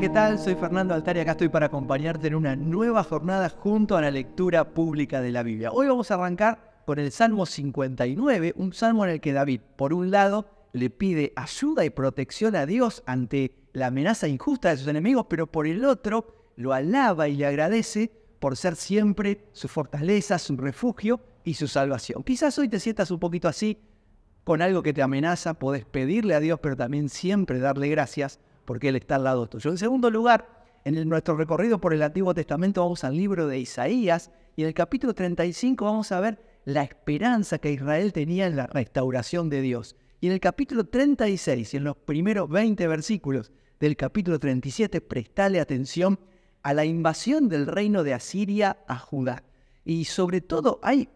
¿qué tal? Soy Fernando Altari acá estoy para acompañarte en una nueva jornada junto a la lectura pública de la Biblia. Hoy vamos a arrancar con el Salmo 59, un salmo en el que David, por un lado, le pide ayuda y protección a Dios ante la amenaza injusta de sus enemigos, pero por el otro, lo alaba y le agradece por ser siempre su fortaleza, su refugio y su salvación. Quizás hoy te sientas un poquito así, con algo que te amenaza, podés pedirle a Dios, pero también siempre darle gracias porque Él está al lado tuyo. En segundo lugar, en nuestro recorrido por el Antiguo Testamento vamos al libro de Isaías y en el capítulo 35 vamos a ver la esperanza que Israel tenía en la restauración de Dios. Y en el capítulo 36 y en los primeros 20 versículos del capítulo 37, prestale atención a la invasión del reino de Asiria a Judá. Y sobre todo hay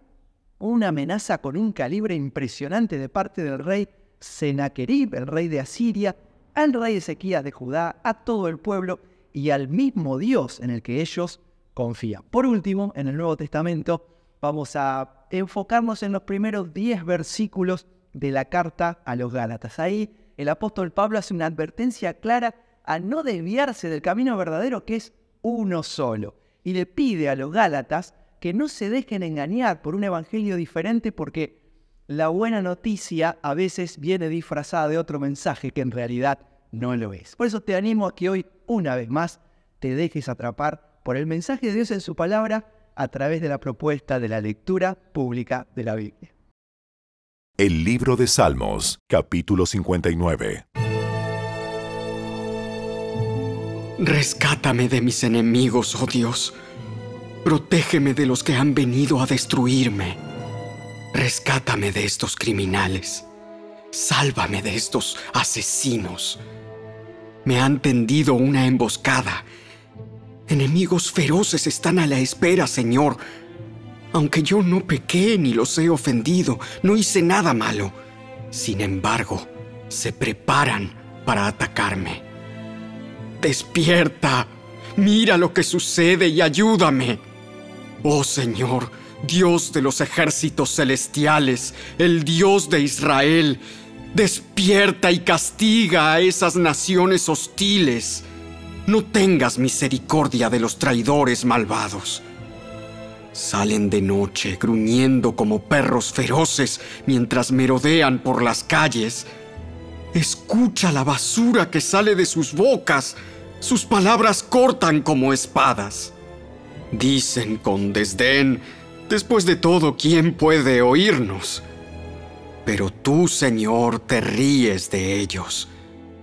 una amenaza con un calibre impresionante de parte del rey Sennacherib, el rey de Asiria, al rey Ezequías de Judá, a todo el pueblo y al mismo Dios en el que ellos confían. Por último, en el Nuevo Testamento vamos a enfocarnos en los primeros 10 versículos de la carta a los Gálatas. Ahí el apóstol Pablo hace una advertencia clara a no desviarse del camino verdadero que es uno solo. Y le pide a los Gálatas que no se dejen engañar por un evangelio diferente porque la buena noticia a veces viene disfrazada de otro mensaje que en realidad no lo es. Por eso te animo a que hoy, una vez más, te dejes atrapar por el mensaje de Dios en su palabra a través de la propuesta de la lectura pública de la Biblia. El libro de Salmos, capítulo 59. Rescátame de mis enemigos, oh Dios. Protégeme de los que han venido a destruirme. Rescátame de estos criminales. Sálvame de estos asesinos. Me han tendido una emboscada. Enemigos feroces están a la espera, Señor. Aunque yo no pequé ni los he ofendido, no hice nada malo. Sin embargo, se preparan para atacarme. Despierta, mira lo que sucede y ayúdame. Oh Señor, Dios de los ejércitos celestiales, el Dios de Israel, despierta y castiga a esas naciones hostiles. No tengas misericordia de los traidores malvados. Salen de noche gruñendo como perros feroces mientras merodean por las calles. Escucha la basura que sale de sus bocas. Sus palabras cortan como espadas. Dicen con desdén, Después de todo, ¿quién puede oírnos? Pero tú, Señor, te ríes de ellos,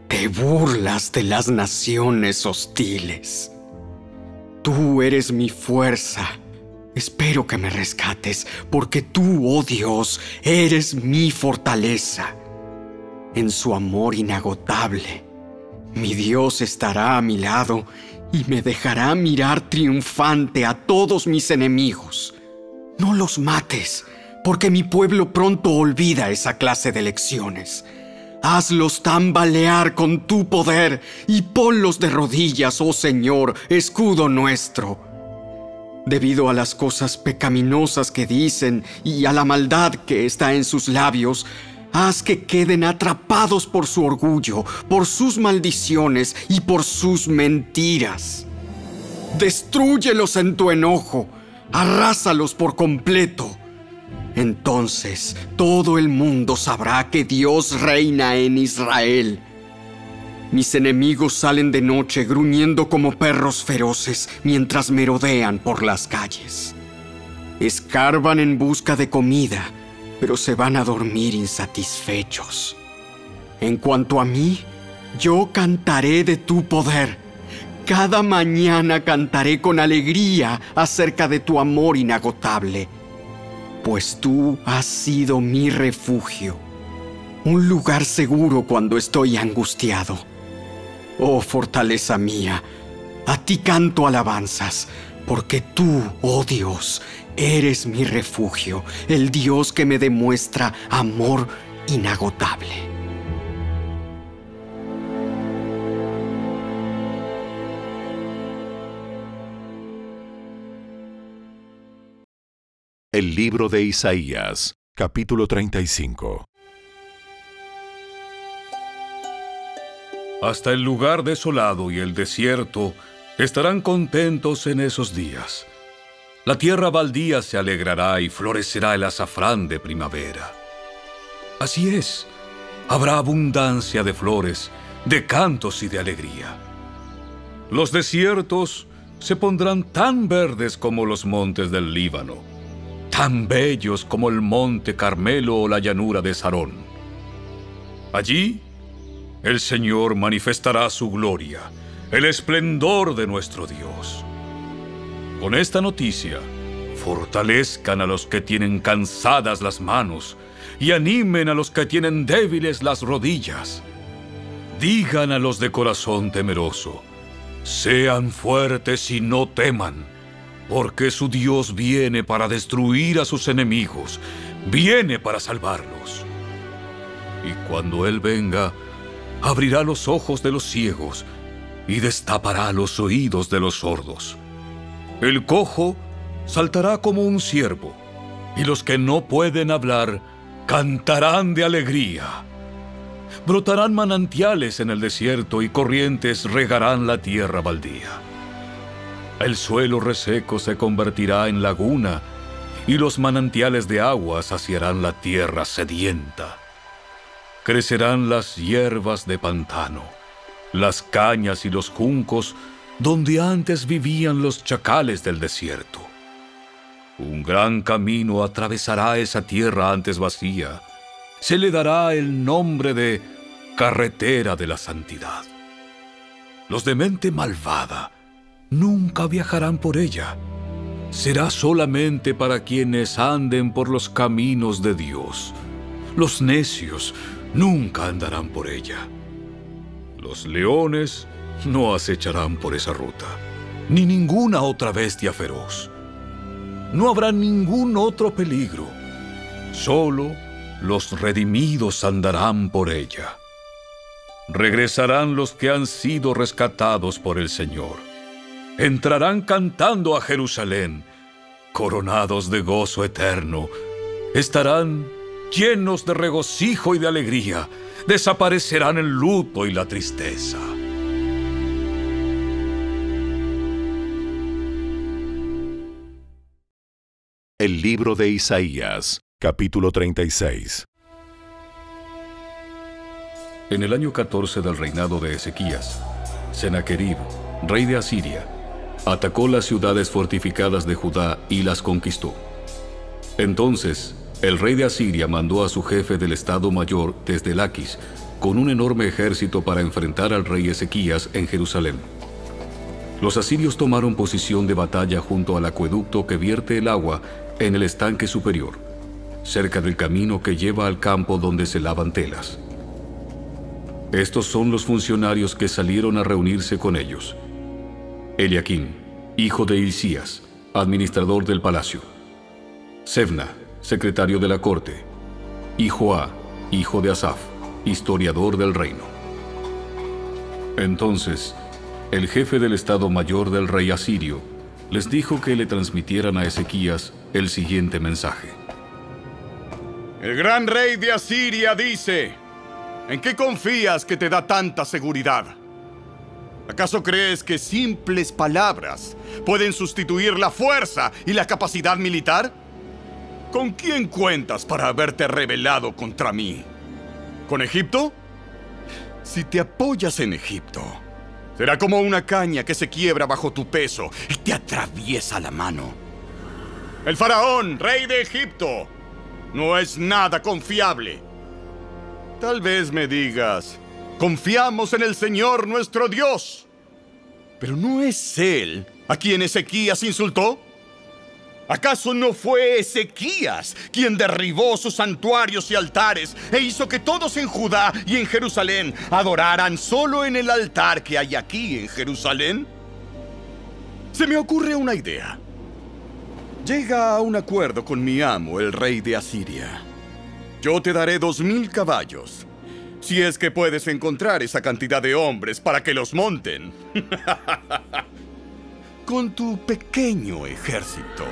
te burlas de las naciones hostiles. Tú eres mi fuerza. Espero que me rescates, porque tú, oh Dios, eres mi fortaleza. En su amor inagotable, mi Dios estará a mi lado y me dejará mirar triunfante a todos mis enemigos. No los mates, porque mi pueblo pronto olvida esa clase de lecciones. Hazlos tambalear con tu poder y ponlos de rodillas, oh Señor, escudo nuestro. Debido a las cosas pecaminosas que dicen y a la maldad que está en sus labios, haz que queden atrapados por su orgullo, por sus maldiciones y por sus mentiras. Destrúyelos en tu enojo arrásalos por completo. Entonces todo el mundo sabrá que Dios reina en Israel. Mis enemigos salen de noche gruñendo como perros feroces mientras merodean por las calles. Escarban en busca de comida, pero se van a dormir insatisfechos. En cuanto a mí, yo cantaré de tu poder cada mañana cantaré con alegría acerca de tu amor inagotable, pues tú has sido mi refugio, un lugar seguro cuando estoy angustiado. Oh fortaleza mía, a ti canto alabanzas, porque tú, oh Dios, eres mi refugio, el Dios que me demuestra amor inagotable. El libro de Isaías, capítulo 35. Hasta el lugar desolado y el desierto estarán contentos en esos días. La tierra baldía se alegrará y florecerá el azafrán de primavera. Así es, habrá abundancia de flores, de cantos y de alegría. Los desiertos se pondrán tan verdes como los montes del Líbano, tan bellos como el monte Carmelo o la llanura de Sarón. Allí, el Señor manifestará su gloria, el esplendor de nuestro Dios. Con esta noticia, fortalezcan a los que tienen cansadas las manos y animen a los que tienen débiles las rodillas. Digan a los de corazón temeroso, sean fuertes y no teman, porque su Dios viene para destruir a sus enemigos, viene para salvarlos. Y cuando Él venga, abrirá los ojos de los ciegos y destapará los oídos de los sordos. El cojo saltará como un ciervo, y los que no pueden hablar cantarán de alegría. Brotarán manantiales en el desierto y corrientes regarán la tierra baldía. El suelo reseco se convertirá en laguna y los manantiales de agua saciarán la tierra sedienta. Crecerán las hierbas de pantano, las cañas y los juncos donde antes vivían los chacales del desierto. Un gran camino atravesará esa tierra antes vacía se le dará el nombre de carretera de la santidad. Los de mente malvada nunca viajarán por ella. Será solamente para quienes anden por los caminos de Dios. Los necios nunca andarán por ella. Los leones no acecharán por esa ruta, ni ninguna otra bestia feroz. No habrá ningún otro peligro, solo los redimidos andarán por ella. Regresarán los que han sido rescatados por el Señor. Entrarán cantando a Jerusalén, coronados de gozo eterno. Estarán llenos de regocijo y de alegría. Desaparecerán el luto y la tristeza. El libro de Isaías Capítulo 36 En el año 14 del reinado de Ezequías, Sennacherib, rey de Asiria, atacó las ciudades fortificadas de Judá y las conquistó. Entonces, el rey de Asiria mandó a su jefe del Estado Mayor desde Laquis con un enorme ejército para enfrentar al rey Ezequías en Jerusalén. Los asirios tomaron posición de batalla junto al acueducto que vierte el agua en el estanque superior cerca del camino que lleva al campo donde se lavan telas. Estos son los funcionarios que salieron a reunirse con ellos. Eliaquín, hijo de Hilcías, administrador del palacio. Sebna, secretario de la corte. Y Joá, hijo de Asaf, historiador del reino. Entonces, el jefe del Estado Mayor del rey asirio les dijo que le transmitieran a Ezequías el siguiente mensaje. El gran rey de Asiria dice, ¿en qué confías que te da tanta seguridad? ¿Acaso crees que simples palabras pueden sustituir la fuerza y la capacidad militar? ¿Con quién cuentas para haberte rebelado contra mí? ¿Con Egipto? Si te apoyas en Egipto, será como una caña que se quiebra bajo tu peso y te atraviesa la mano. El faraón, rey de Egipto, no es nada confiable. Tal vez me digas, confiamos en el Señor nuestro Dios. Pero ¿no es Él a quien Ezequías insultó? ¿Acaso no fue Ezequías quien derribó sus santuarios y altares e hizo que todos en Judá y en Jerusalén adoraran solo en el altar que hay aquí en Jerusalén? Se me ocurre una idea. Llega a un acuerdo con mi amo, el rey de Asiria. Yo te daré dos mil caballos, si es que puedes encontrar esa cantidad de hombres para que los monten. con tu pequeño ejército.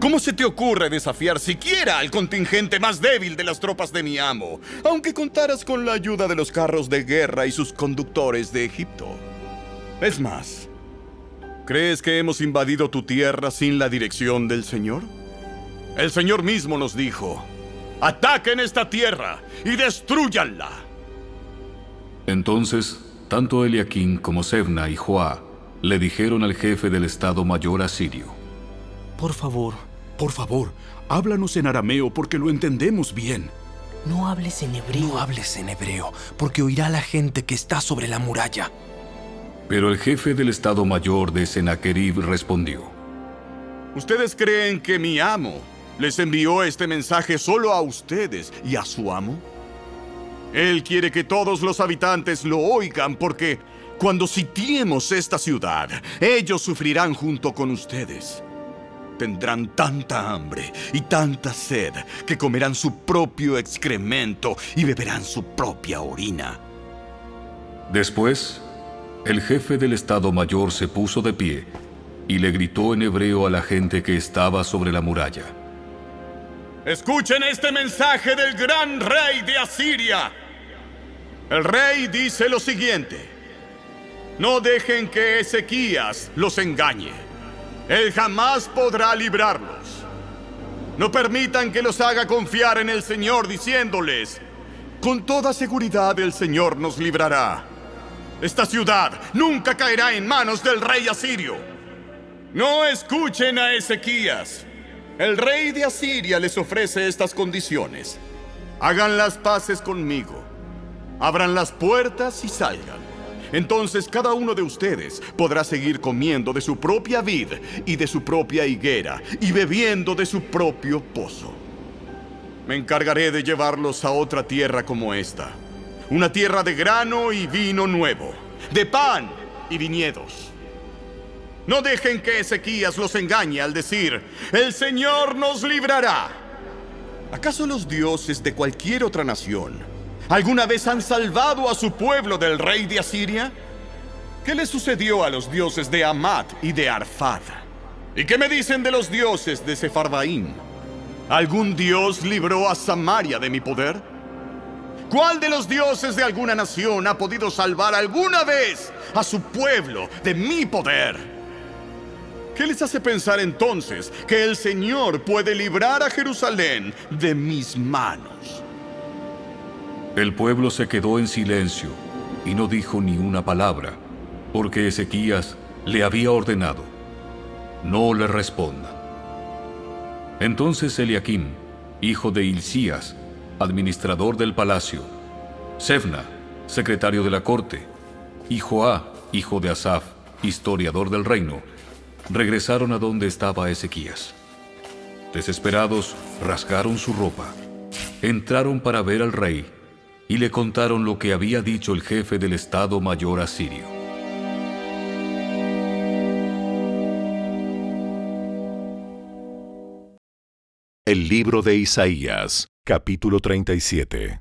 ¿Cómo se te ocurre desafiar siquiera al contingente más débil de las tropas de mi amo, aunque contaras con la ayuda de los carros de guerra y sus conductores de Egipto? Es más, ¿crees que hemos invadido tu tierra sin la dirección del Señor? El Señor mismo nos dijo, ataquen esta tierra y destruyanla. Entonces, tanto Eliaquín como Sebna y Joá le dijeron al jefe del Estado Mayor asirio, Por favor, Por favor, háblanos en arameo porque lo entendemos bien. no hables en hebreo. No hables en hebreo, porque oirá la gente que está sobre la muralla. Pero el jefe del Estado Mayor de Sennacherib respondió, ¿Ustedes creen que mi amo les envió este mensaje solo a ustedes y a su amo? Él quiere que todos los habitantes lo oigan porque cuando sitiemos esta ciudad, ellos sufrirán junto con ustedes. Tendrán tanta hambre y tanta sed que comerán su propio excremento y beberán su propia orina. Después, el jefe del Estado Mayor se puso de pie y le gritó en hebreo a la gente que estaba sobre la muralla. Escuchen este mensaje del gran rey de Asiria. El rey dice lo siguiente. No dejen que Ezequías los engañe. Él jamás podrá librarlos. No permitan que los haga confiar en el Señor diciéndoles, con toda seguridad el Señor nos librará. Esta ciudad nunca caerá en manos del rey asirio. No escuchen a Ezequías. El rey de Asiria les ofrece estas condiciones. Hagan las paces conmigo. Abran las puertas y salgan. Entonces cada uno de ustedes podrá seguir comiendo de su propia vid y de su propia higuera y bebiendo de su propio pozo. Me encargaré de llevarlos a otra tierra como esta. Una tierra de grano y vino nuevo, de pan y viñedos. No dejen que Ezequías los engañe al decir, el Señor nos librará. ¿Acaso los dioses de cualquier otra nación alguna vez han salvado a su pueblo del rey de Asiria? ¿Qué le sucedió a los dioses de Amat y de Arfad? ¿Y qué me dicen de los dioses de Sefarbaim? ¿Algún dios libró a Samaria de mi poder? ¿Cuál de los dioses de alguna nación ha podido salvar alguna vez a su pueblo de mi poder? ¿Qué les hace pensar entonces que el Señor puede librar a Jerusalén de mis manos? El pueblo se quedó en silencio y no dijo ni una palabra, porque Ezequías le había ordenado, no le respondan. Entonces Eliaquim, hijo de Hilcías, administrador del palacio, Sefna, secretario de la corte, y Joá, hijo de Asaf, historiador del reino, regresaron a donde estaba Ezequías. Desesperados, rasgaron su ropa, entraron para ver al rey y le contaron lo que había dicho el jefe del Estado Mayor asirio. El libro de Isaías, capítulo 37.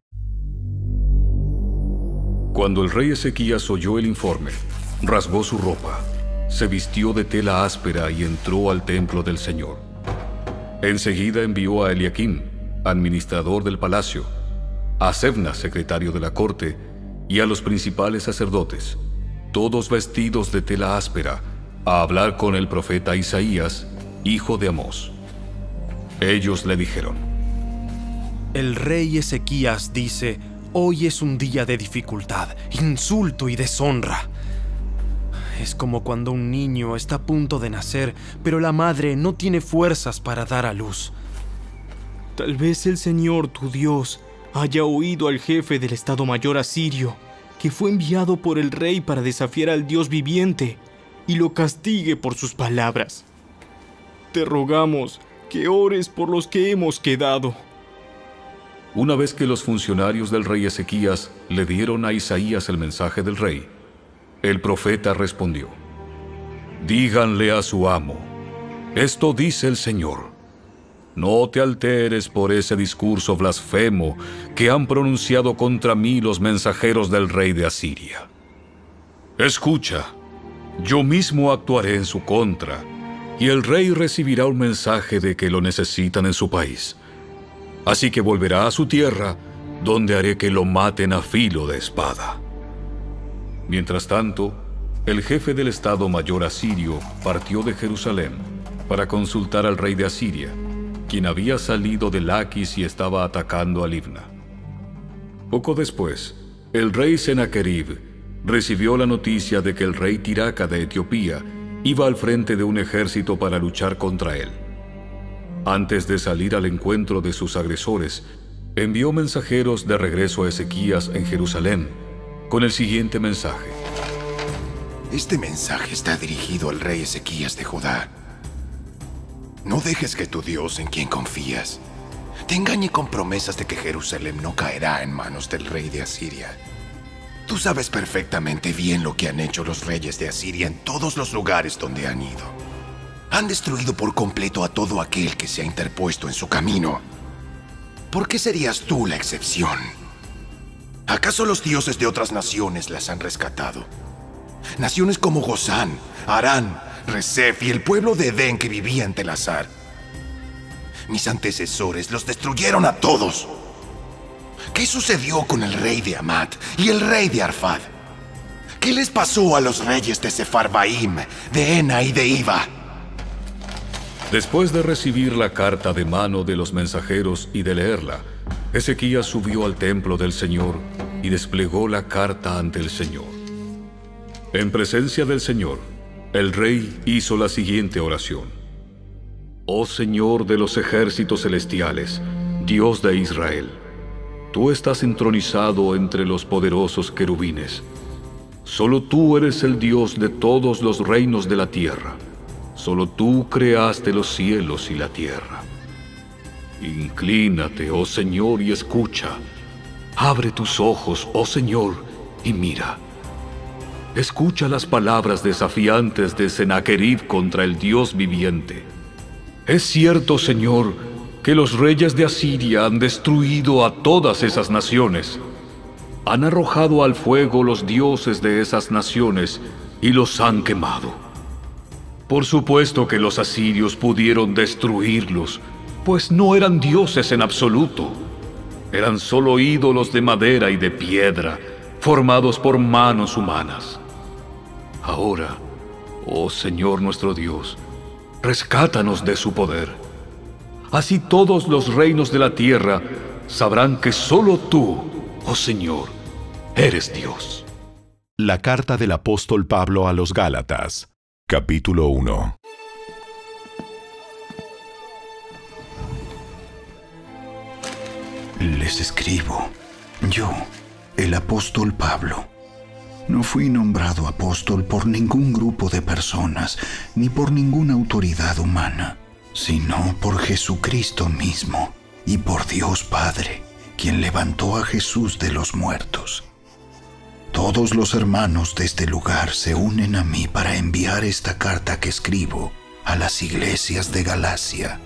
Cuando el rey Ezequías oyó el informe, rasgó su ropa, se vistió de tela áspera y entró al templo del Señor. Enseguida envió a Eliaquim, administrador del palacio, a Sebna, secretario de la corte, y a los principales sacerdotes, todos vestidos de tela áspera, a hablar con el profeta Isaías, hijo de Amós. Ellos le dijeron, El rey Ezequías dice, hoy es un día de dificultad, insulto y deshonra. Es como cuando un niño está a punto de nacer, pero la madre no tiene fuerzas para dar a luz. Tal vez el Señor, tu Dios, haya oído al jefe del Estado Mayor asirio, que fue enviado por el rey para desafiar al Dios viviente, y lo castigue por sus palabras. Te rogamos que ores por los que hemos quedado. Una vez que los funcionarios del rey Ezequías le dieron a Isaías el mensaje del rey, el profeta respondió, Díganle a su amo, esto dice el Señor, no te alteres por ese discurso blasfemo que han pronunciado contra mí los mensajeros del rey de Asiria. Escucha, yo mismo actuaré en su contra, y el rey recibirá un mensaje de que lo necesitan en su país. Así que volverá a su tierra, donde haré que lo maten a filo de espada. Mientras tanto, el jefe del Estado Mayor asirio partió de Jerusalén para consultar al rey de Asiria, quien había salido de Laquis y estaba atacando a Libna. Poco después, el rey Sennacherib recibió la noticia de que el rey Tiraca de Etiopía iba al frente de un ejército para luchar contra él. Antes de salir al encuentro de sus agresores, envió mensajeros de regreso a Ezequías en Jerusalén con el siguiente mensaje. Este mensaje está dirigido al rey Ezequías de Judá. No dejes que tu Dios en quien confías te engañe con promesas de que Jerusalén no caerá en manos del rey de Asiria. Tú sabes perfectamente bien lo que han hecho los reyes de Asiria en todos los lugares donde han ido. Han destruido por completo a todo aquel que se ha interpuesto en su camino. ¿Por qué serías tú la excepción? ¿Acaso los dioses de otras naciones las han rescatado? Naciones como Gozán, Arán, Resef y el pueblo de Edén que vivía en Telazar. Mis antecesores los destruyeron a todos. ¿Qué sucedió con el rey de Amat y el rey de Arfad? ¿Qué les pasó a los reyes de Sefarbaim, de Ena y de Iva? Después de recibir la carta de mano de los mensajeros y de leerla, Ezequías subió al templo del Señor y desplegó la carta ante el Señor. En presencia del Señor, el rey hizo la siguiente oración. Oh Señor de los ejércitos celestiales, Dios de Israel, tú estás entronizado entre los poderosos querubines. Solo tú eres el Dios de todos los reinos de la tierra. Solo tú creaste los cielos y la tierra. Inclínate, oh Señor, y escucha. Abre tus ojos, oh Señor, y mira. Escucha las palabras desafiantes de Sennacherib contra el Dios viviente. Es cierto, Señor, que los reyes de Asiria han destruido a todas esas naciones. Han arrojado al fuego los dioses de esas naciones y los han quemado. Por supuesto que los asirios pudieron destruirlos, pues no eran dioses en absoluto. Eran solo ídolos de madera y de piedra, formados por manos humanas. Ahora, oh Señor nuestro Dios, rescátanos de su poder. Así todos los reinos de la tierra sabrán que solo tú, oh Señor, eres Dios. La carta del apóstol Pablo a los Gálatas Capítulo 1 Les escribo, yo, el apóstol Pablo. No fui nombrado apóstol por ningún grupo de personas, ni por ninguna autoridad humana, sino por Jesucristo mismo y por Dios Padre, quien levantó a Jesús de los muertos todos los hermanos de este lugar se unen a mí para enviar esta carta que escribo a las iglesias de Galacia.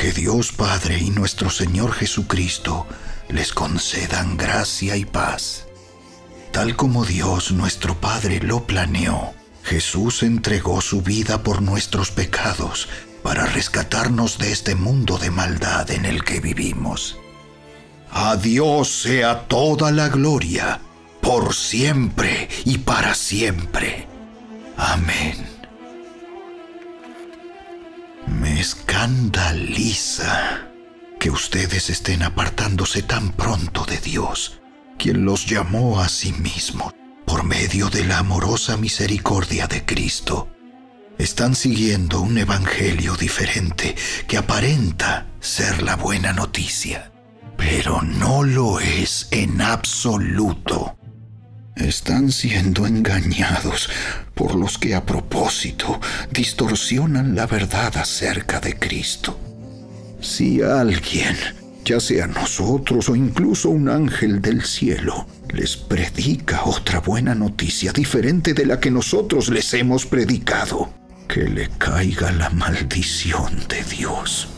Que Dios Padre y nuestro Señor Jesucristo les concedan gracia y paz. Tal como Dios nuestro Padre lo planeó, Jesús entregó su vida por nuestros pecados para rescatarnos de este mundo de maldad en el que vivimos. A Dios sea toda la gloria por siempre y para siempre. Amén. Me escandaliza que ustedes estén apartándose tan pronto de Dios, quien los llamó a sí mismo por medio de la amorosa misericordia de Cristo. Están siguiendo un evangelio diferente que aparenta ser la buena noticia, pero no lo es en absoluto están siendo engañados por los que a propósito distorsionan la verdad acerca de Cristo. Si alguien, ya sea nosotros o incluso un ángel del cielo, les predica otra buena noticia diferente de la que nosotros les hemos predicado, que le caiga la maldición de Dios.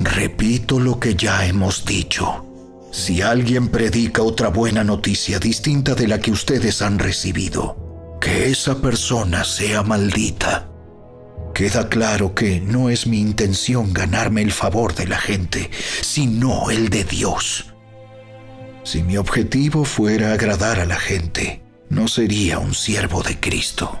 Repito lo que ya hemos dicho. Si alguien predica otra buena noticia distinta de la que ustedes han recibido, que esa persona sea maldita. Queda claro que no es mi intención ganarme el favor de la gente, sino el de Dios. Si mi objetivo fuera agradar a la gente, no sería un siervo de Cristo.